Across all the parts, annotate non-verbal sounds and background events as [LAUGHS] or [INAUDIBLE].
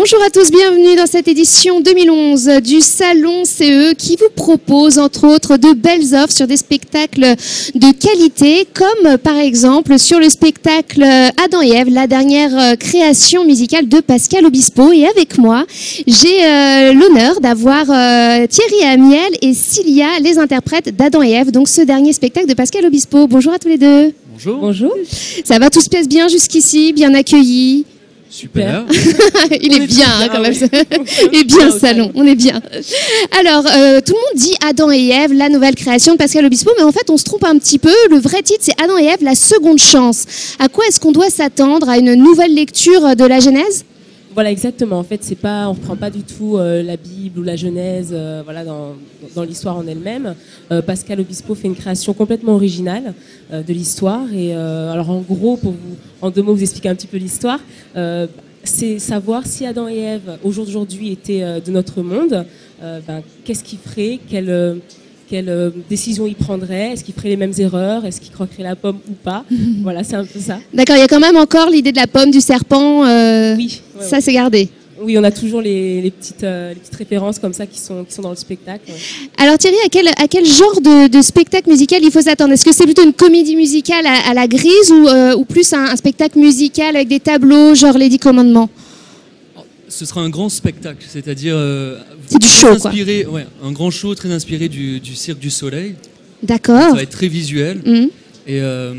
Bonjour à tous, bienvenue dans cette édition 2011 du Salon CE qui vous propose entre autres de belles offres sur des spectacles de qualité comme par exemple sur le spectacle Adam et Ève, la dernière euh, création musicale de Pascal Obispo et avec moi j'ai euh, l'honneur d'avoir euh, Thierry Amiel et Cilia les interprètes d'Adam et Ève, donc ce dernier spectacle de Pascal Obispo. Bonjour à tous les deux. Bonjour. Bonjour. Ça va, tout se passe bien jusqu'ici, bien accueilli? Super. [LAUGHS] [LAUGHS] Il est, bien, hein, quand même. Il est bien salon, on est bien. Alors, euh, tout le monde dit Adam et Ève, la nouvelle création de Pascal Obispo, mais en fait, on se trompe un petit peu. Le vrai titre, c'est Adam et Ève, la seconde chance. À quoi est-ce qu'on doit s'attendre À une nouvelle lecture de la Genèse? Voilà, exactement. En fait, c'est pas, on reprend pas du tout euh, la Bible ou la Genèse, euh, voilà, dans, dans l'histoire en elle-même. Euh, Pascal Obispo fait une création complètement originale de l'histoire. Et alors, en gros, pour vous, en deux mots, vous expliquer un petit peu l'histoire. c'est savoir si Adam et Ève aujourd'hui étaient de notre monde, ben, qu'est-ce qu'ils feraient, quelle quelle euh, décision il prendrait, est-ce qu'il ferait les mêmes erreurs, est-ce qu'il croquerait la pomme ou pas. [LAUGHS] voilà, c'est un peu ça. D'accord, il y a quand même encore l'idée de la pomme, du serpent. Euh, oui. ça, c'est gardé. Oui, on a toujours les, petites, euh, petites, références comme ça qui sont, qui sont dans le spectacle. Alors Thierry, à quel, à quel genre de, spectacle musical il faut s'attendre? Est-ce que c'est plutôt une comédie musicale à, la grise ou, ou plus un, un, spectacle musical avec des tableaux, genre les Dix Commandements ce sera un grand spectacle, c'est-à-dire euh, du show, inspiré, Ouais, un grand show très inspiré du, Cirque du Soleil. D'accord. Ça va être très visuel mhm. et euh,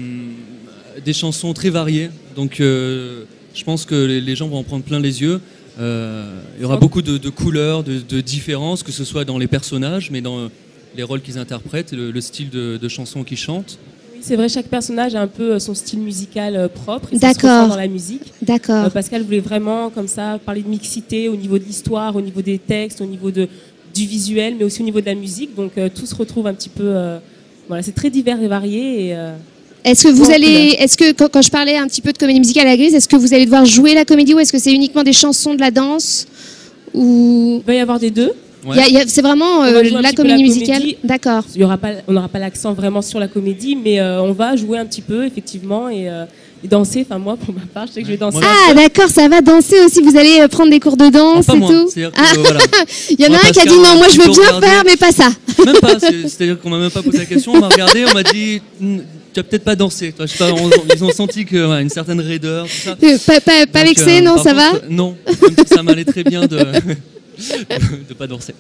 des chansons très variées. Donc, euh, je pense que les, gens vont en prendre plein les yeux. il y aura beaucoup de, couleurs, de, différences, que ce soit dans les personnages, mais dans les rôles qu'ils interprètent, le, le style de, chansons qu'ils chantent c'est vrai, chaque personnage a un peu euh, son style musical euh, propre. D'accord. Dans la musique. D'accord. Euh, Pascal voulait vraiment, comme ça, parler de mixité au niveau de l'histoire, au niveau des textes, au niveau de, du visuel, mais aussi au niveau de la musique. Donc tout se retrouve un petit peu. voilà, c'est très divers et varié. est-ce que vous allez, est-ce que quand, je parlais un petit peu de comédie musicale à la grise, est-ce que vous allez devoir jouer la comédie ou est-ce que c'est uniquement des chansons, de la danse ou Il va y avoir des deux c'est vraiment euh, la comédie musicale. D'accord. Il y aura pas, on n'aura pas l'accent vraiment sur la comédie, mais euh, on va jouer un petit peu effectivement et, euh, danser. Enfin moi, pour ma part, je sais que je vais danser. Ah d'accord, ça va danser aussi. Vous allez prendre des cours de danse et tout. Ah. [LAUGHS] Il y en a un qui a dit non, moi je veux bien faire, mais pas ça. Même pas. C'est-à-dire qu'on m'a même pas posé la question. On m'a regardé, on m'a dit. Hmm, tu as peut-être pas dansé. Toi, je sais pas, ils ont senti que une certaine raideur, tout ça. Pas, pas, vexé, non, ça va Non, ça m'allait très bien de, [LAUGHS] [LAUGHS] de pas danser.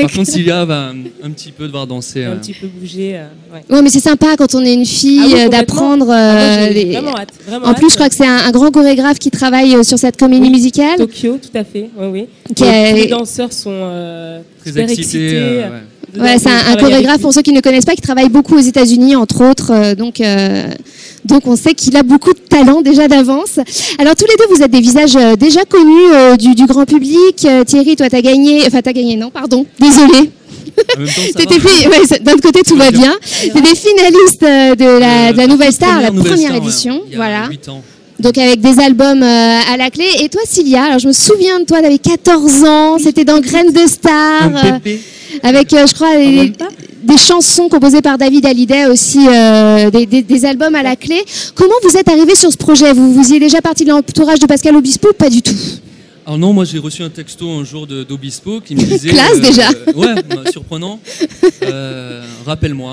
Par contre, Sylvia va un, petit peu devoir danser. Un euh. petit peu bouger. Euh, ouais. mais c'est sympa quand on est une fille ah euh, d'apprendre. Ah, vraiment hâte, en plus, je crois que c'est un, grand chorégraphe qui travaille sur cette comédie musicale. Tokyo, tout à fait. Oui, oui. Les danseurs sont très excités. c'est un, chorégraphe, pour ceux qui ne connaissent pas, qui travaille beaucoup aux États-Unis, entre autres. donc, donc on sait qu'il a beaucoup de talent déjà d'avance. Alors tous les deux, vous êtes des visages euh, déjà connus euh, du, grand public. Euh, Thierry, toi, t'as gagné. Enfin, t'as gagné, non, pardon. Désolé. [LAUGHS] D'un côté, tout va bien. T'es des finalistes de la, Nouvelle Star, la première édition. voilà. Donc avec des albums à la clé. Et toi, Cilia, alors je me souviens de toi, t'avais 14 ans, c'était dans Graines de Star. avec, je crois, des chansons composées par David Hallyday aussi, euh, des, albums à la clé. Comment vous êtes arrivé sur ce projet? Vous, vous y êtes déjà parti de l'entourage de Pascal Obispo ou pas du tout? Alors non, moi j'ai reçu un texto un jour d'Obispo qui me [LAUGHS] disait... Classe euh, déjà euh, Ouais, bah, surprenant. Rappelle-moi,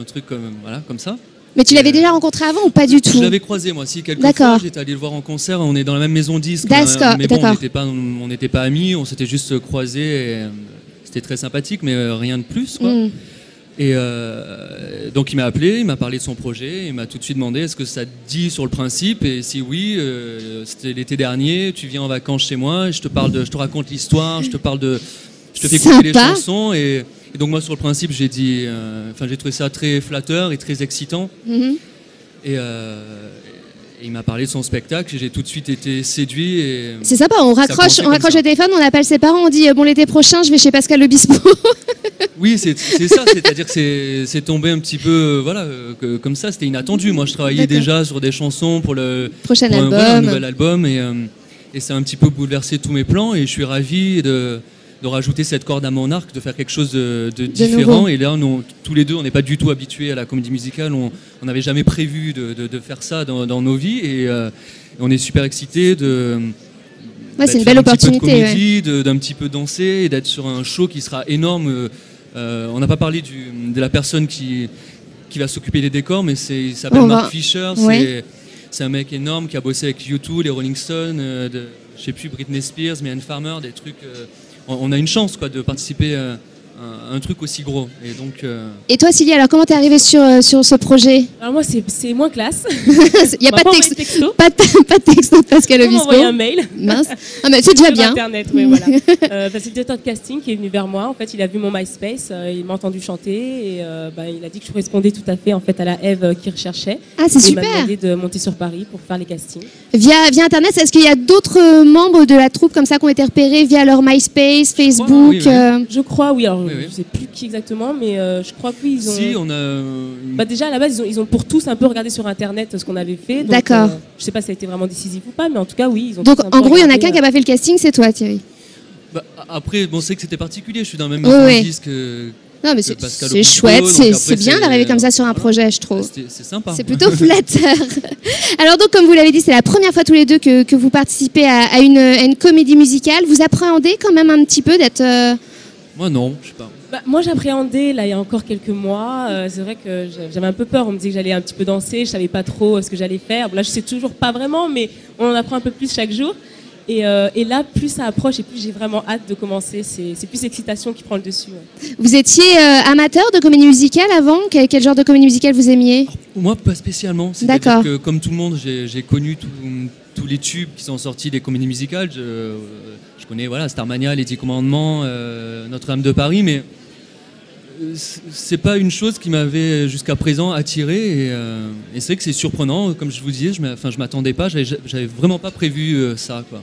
un truc comme, voilà, comme ça. Mais tu l'avais déjà rencontré avant ou pas du tout Je l'avais croisé moi, si, quelques fois. J'étais allé le voir en concert, on est dans la même maison disque. D'accord, mais bon, on n'était pas, on pas amis, on s'était juste croisés. C'était très sympathique, mais rien de plus. Quoi. Mm. Et euh, donc il m'a appelé, il m'a parlé de son projet, il m'a tout de suite demandé est-ce que ça te dit sur le principe et si oui, euh, c'était l'été dernier, tu viens en vacances chez moi, je te parle de, je te raconte l'histoire, je te parle de, je te fais écouter les chansons et, donc moi sur le principe j'ai dit, euh, enfin j'ai trouvé ça très flatteur et très excitant. Mm-hmm. Et, il m'a parlé de son spectacle, j'ai tout de suite été séduit. Et c'est sympa, on raccroche, on raccroche le téléphone, on appelle ses parents, on dit bon l'été prochain je vais chez Pascal Obispo. [LAUGHS] oui, c'est ça, c'est-à-dire que c'est tombé un petit peu, voilà, comme ça, c'était inattendu. Moi je travaillais déjà sur des chansons pour le prochain album, nouvel album, et, euh, et ça a un petit peu bouleversé tous mes plans, et je suis ravi de de rajouter cette corde à mon arc, de faire quelque chose de, différent. Et là, tous les deux, on n'est pas du tout habitués à la comédie musicale. On n'avait jamais prévu de, faire ça dans, nos vies. Et euh, on est super excités de, Ouais, c'est une belle un petit peu de opportunité, ouais. de- d'un petit peu danser et d'être sur un show qui sera énorme. Euh, euh, on n'a pas parlé du- de la personne qui, qui va s'occuper des décors, mais c'est, il s'appelle va- Mark Fisher. Ouais. C'est, un mec énorme qui a bossé avec U2, les Rolling Stones, euh, de, je sais plus, Britney Spears, Mylène Farmer, des trucs. Euh, on, on a une chance quoi, de participer un truc aussi gros. Et donc, euh, Et toi, Sylvie, alors comment t'es arrivée sur, euh, sur ce projet Alors moi, c'est c'est moins classe. [LAUGHS] Il n'y a On pas de texte. texto. Pas de, pas de texto de Pascal On m'a Obispo. envoyé un mail. Mince. Ah, mais c'est déjà bien. Internet, oui, voilà. [LAUGHS] Euh, bah, c'est le directeur de casting qui est venu vers moi. En fait, il a vu mon MySpace, euh, il m'a entendu chanter et euh, bah, il a dit que je correspondais tout à fait en fait à la Eve qu'il recherchait. Ah, c'est Et Il m'a super. demandé de monter sur Paris pour faire les castings. Via, via Internet, est-ce qu'il y a d'autres membres de la troupe comme ça qui ont été repérés via leur MySpace, Facebook oui, oui. euh, Je crois, oui. Alors, Oui, oui. je sais plus qui exactement, mais euh, je crois que oui, ils ont. si on a. euh, Bah déjà à la base ils ont, ils ont pour tous un peu regardé sur internet ce qu'on avait fait. D'accord. euh, je sais pas si ça a été vraiment décisif ou pas, mais en tout cas oui ils ont. Donc, en gros, il y en a qu'un qui euh, a pas fait le casting, c'est toi, Thierry. bah, après, bon, c'est que c'était particulier. Je suis dans le même Oui, que- Non, mais c'est chouette, c'est bien d'arriver comme ça sur un projet, je trouve. C'est sympa. C'est plutôt flatteur. [LAUGHS] Alors donc, comme vous l'avez dit, c'est la première fois tous les deux que, que vous participez à, à une, à une comédie musicale. Vous appréhendez quand même un petit peu d'être... euh, Moi, non, je sais pas. Bah, moi j'appréhendais là il y a encore quelques mois. euh, c'est vrai que j'a- j'avais un peu peur. On me disait que j'allais un petit peu danser, je savais pas trop euh, ce que j'allais faire. Là je sais toujours pas vraiment, mais on en apprend un peu plus chaque jour. Et, euh, et là, plus ça approche et plus j'ai vraiment hâte de commencer. C'est plus l'excitation qui prend le dessus. ouais. Vous étiez euh, amateur de comédie musicale avant? Quel, quel genre de comédie musicale vous aimiez? Moi, pas spécialement. D'accord. que, comme tout le monde, j'ai connu tout- tous les tubes qui sont sortis des comédies musicales. Je, euh, je connais voilà, Starmania, Les Dix Commandements, euh, Notre-Dame de Paris, mais euh, c'est- pas une chose qui m'avait jusqu'à présent attiré. Et, euh, et c'est vrai que c'est surprenant. Comme je vous disais, je enfin, je m'attendais pas. J'avais vraiment pas prévu euh, ça. Quoi.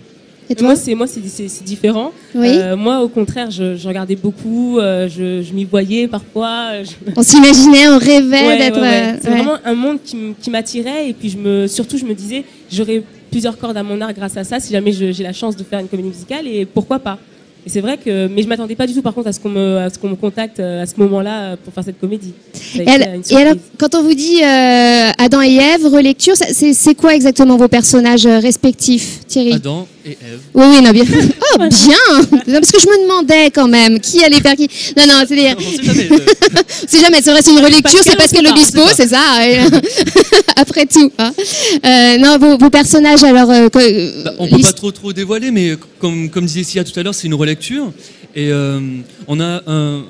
Et toi moi, c'est moi, c'est c'est- c'est différent. Oui. Euh, moi, au contraire, je, je regardais beaucoup, euh, je, je m'y voyais parfois. je- On s'imaginait, on rêvait Ouais, d'être... ouais, ouais. C'est ouais. vraiment un monde qui, m'attirait et puis je me, surtout je me disais j'aurais plusieurs cordes à mon arc grâce à ça si jamais j'ai la chance de faire une comédie musicale et pourquoi pas. Et c'est vrai que mais je m'attendais pas du tout par contre à ce qu'on me à ce qu'on me contacte euh, à ce moment-là euh, pour faire cette comédie. Et, alors, quand on vous dit euh, Adam et Ève, relecture, c'est quoi exactement vos personnages respectifs, Thierry? Adam et Ève. Oui, oui, non, bien. Oh, [LAUGHS] bien Non, Parce que je me demandais quand même qui allait faire qui. Non, non, c'est On sait jamais. euh, [LAUGHS] c'est jamais, c'est vrai, c'est une relecture, c'est Pascal Obispo, c'est ça. [LAUGHS] Après tout. hein. Euh, non, vos, vos personnages, alors. euh, que- euh, Bah, on peut pas trop trop dévoiler, mais comme, comme disait Sia tout à l'heure, c'est une relecture. Et euh, on a un, un-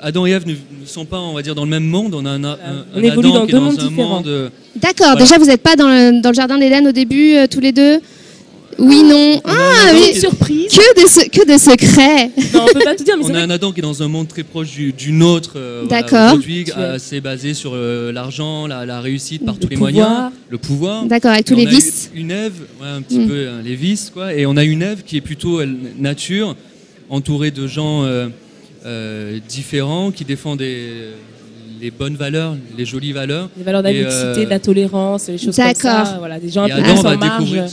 Adam et Ève ne, ne sont pas, on va dire, dans le même monde. On a un, un- On un évolue Adam dans qui est deux dans mondes un différents. monde. D'accord, Voilà. déjà, vous n'êtes pas dans le, dans le jardin d'Éden au début, euh, tous les deux Oui, non. on Ah, qui surprise. Que de, se- que de secrets Non, on peut pas tout dire mais c'est on a vrai un Adam qui est dans un monde très proche du, du nôtre. euh, D'accord. Es- assez basé sur euh, l'argent, la, la réussite par Le tous les pouvoir. moyens, le pouvoir. D'accord, avec tous les vices. Une Ève, ouais, un petit Mm. peu hein, les vices, quoi. Et on a une Ève qui est plutôt elle, nature, entourée de gens euh, euh, différents qui défendent des- les bonnes valeurs, les jolies valeurs. les valeurs de la mixité, euh, de la tolérance, les choses comme D'accord. ça, voilà, des gens un peu Adam va découvrir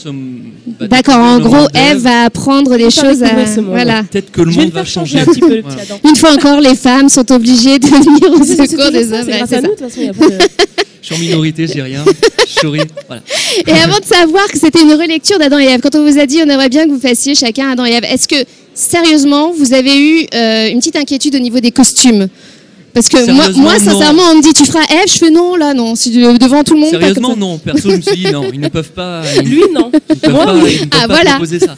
D'accord, en gros, d'Ève. va apprendre faire choses à. Voilà. Peut-être que le monde va changer un petit peu le Voilà. petit Adam. Une fois encore, les femmes sont obligées de venir au secours des hommes. C'est ouais, grâce c'est à ça. nous, de toute façon, il y a pas de- [LAUGHS] Je suis en minorité, je dis rien. Souris. Voilà. Et avant de savoir que c'était une relecture d'Adam et Ève, quand on vous a dit on aimerait bien que vous fassiez chacun Adam et Ève, est-ce que sérieusement vous avez eu euh, une petite inquiétude au niveau des costumes? Parce que moi, moi, non. sincèrement, on me dit tu feras Ève, je fais non, là, non, si, euh, devant tout le monde. pas comme Sérieusement, ça. non. Perso, je me suis dit non, ils ne peuvent pas. [LAUGHS] Ils, Lui, non. ils peuvent Moi, pas, oui. ils ne peuvent Ah, pas voilà. proposer ça.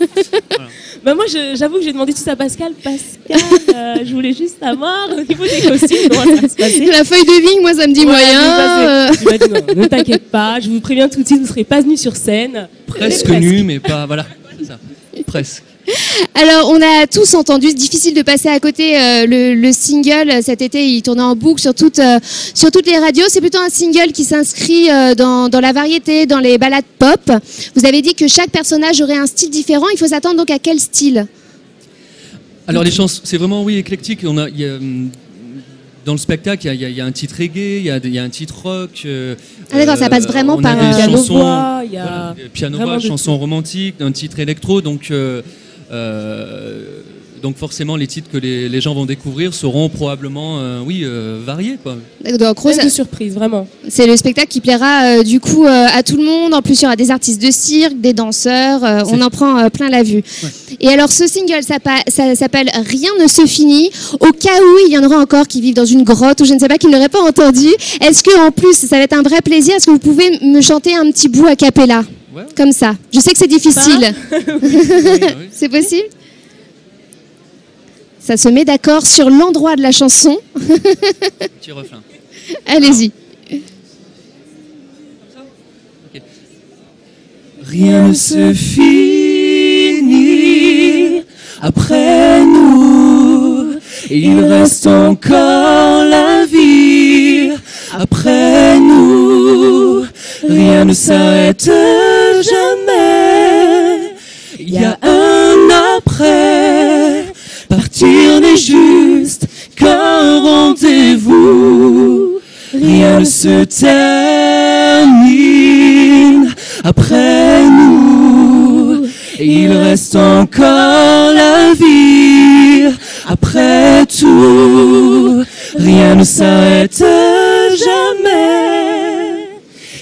Bah moi, j'avoue que j'ai demandé tout ça à Pascal. Pascal, euh, je voulais juste savoir au niveau des costumes comment ça va se passer. La feuille de vigne, moi, ça me dit Voilà, moyen. euh, dit non, ne t'inquiète pas, je vous préviens tout de suite, vous ne serez pas venu sur scène. Presque nu, mais pas. Voilà. C'est ça. Presque. [LAUGHS] Alors, on a tous entendu, c'est difficile de passer à côté euh, le, le single euh, cet été, il tournait en boucle sur toutes, euh, sur toutes les radios. C'est plutôt un single qui s'inscrit euh, dans, dans la variété, dans les balades pop. Vous avez dit que chaque personnage aurait un style différent. Il faut s'attendre donc à quel style? Alors les chansons, c'est vraiment oui éclectique. On a, il y a, hum, dans le spectacle, il y a- y, y un titre reggae, il y a, il y a un titre rock. euh, Ah, d'accord, ça passe vraiment par, Piano voix, il y a voilà, piano voix, chansons romantiques, un titre électro. Donc euh, donc forcément, les titres que les, les gens vont découvrir seront probablement, euh, oui, euh, variés. Quoi. Donc, Rose, Plein de surprises, vraiment. c'est le spectacle qui plaira euh, du coup euh, à tout le monde. En plus, il y aura des artistes de cirque, des danseurs. euh, on en prend euh, plein la vue. Et alors, ce single ça s'appelle Rien ne se finit. Au cas où il y en aura encore qui vivent dans une grotte ou je ne sais pas, qui ne l'auraient pas entendu. Est-ce que en plus, ça va être un vrai plaisir Est-ce que vous pouvez me chanter un petit bout a cappella? Ouais. Comme ça. Je sais que c'est difficile. [LAUGHS] Oui, oui. [LAUGHS] C'est possible Ça se met d'accord sur l'endroit de la chanson. [LAUGHS] Petit refrain. Allez-y. Rien ne se finit après nous. Il reste encore la vie après nous. Rien ne s'arrête termine après nous. Il reste encore la vie après tout. Rien ne s'arrête jamais.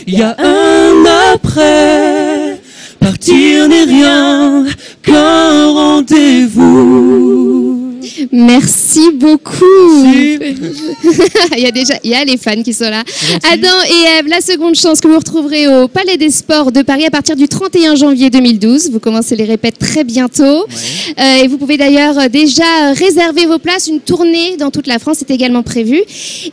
Il y a un après. Partir n'est rien qu'un rendez-vous. Merci beaucoup. Merci. [LAUGHS] il y a déjà, il y a les fans qui sont là. Adam et Eve, la seconde chance que vous retrouverez au Palais des Sports de Paris à partir du 31 janvier 2012. Vous commencez les répètes très bientôt. Euh, et vous pouvez d'ailleurs euh, déjà réserver vos places. Une tournée dans toute la France est également prévue.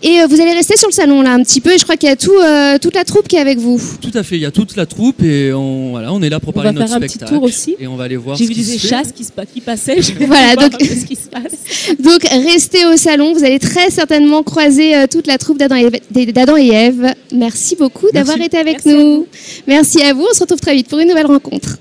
Et euh, vous allez rester sur le salon là un petit peu. Et je crois qu'il y a tout, euh, toute la troupe qui est avec vous. Tout à fait, il y a toute la troupe et on, voilà, on est là pour On parler va de notre faire un petit spectacle. tour aussi. Et on va aller voir J'ai ce vu qui des échasses qui, se pa- qui passaient. Je Voilà, donc- ce qui se passe. Donc restez au salon. Vous allez très certainement croiser euh, toute la troupe d'Adam et, Ève. Merci beaucoup d'avoir été avec Merci à nous. Merci à vous. On se retrouve très vite pour une nouvelle rencontre.